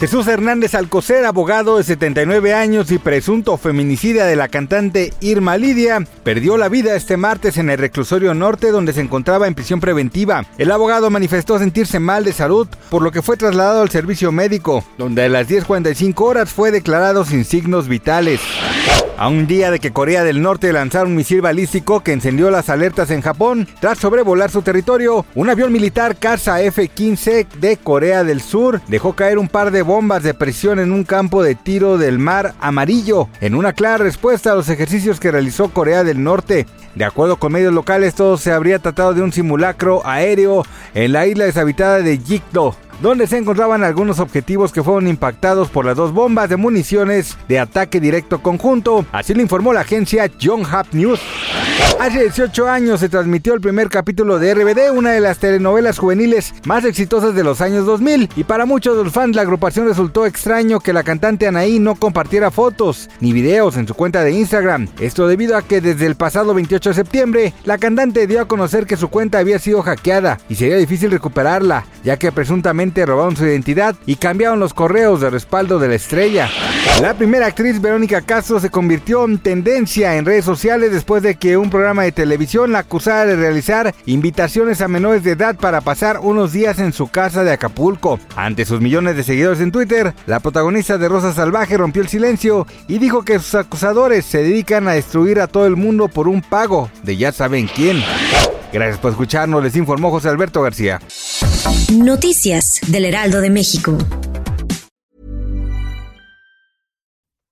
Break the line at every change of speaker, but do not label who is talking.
Jesús Hernández Alcocer, abogado de 79 años y presunto feminicida de la cantante Irma Lidia, perdió la vida este martes en el reclusorio norte donde se encontraba en prisión preventiva. El abogado manifestó sentirse mal de salud, por lo que fue trasladado al servicio médico, donde a las 10.45 horas fue declarado sin signos vitales. A un día de que Corea del Norte lanzara un misil balístico que encendió las alertas en Japón tras sobrevolar su territorio, un avión militar Casa F-15 de Corea del Sur dejó caer un par de bombas de presión en un campo de tiro del mar amarillo, en una clara respuesta a los ejercicios que realizó Corea del Norte. De acuerdo con medios locales, todo se habría tratado de un simulacro aéreo en la isla deshabitada de Jikdo donde se encontraban algunos objetivos que fueron impactados por las dos bombas de municiones de ataque directo conjunto, así lo informó la agencia John Hap News. Hace 18 años se transmitió el primer capítulo de RBD, una de las telenovelas juveniles más exitosas de los años 2000, y para muchos de los fans la agrupación resultó extraño que la cantante Anaí no compartiera fotos ni videos en su cuenta de Instagram. Esto debido a que desde el pasado 28 de septiembre la cantante dio a conocer que su cuenta había sido hackeada y sería difícil recuperarla, ya que presuntamente robaron su identidad y cambiaron los correos de respaldo de la estrella. La primera actriz Verónica Castro se convirtió en tendencia en redes sociales después de que un programa de televisión la acusara de realizar invitaciones a menores de edad para pasar unos días en su casa de Acapulco. Ante sus millones de seguidores en Twitter, la protagonista de Rosa Salvaje rompió el silencio y dijo que sus acusadores se dedican a destruir a todo el mundo por un pago de ya saben quién. Gracias por escucharnos, les informó José Alberto García.
Noticias del Heraldo de México.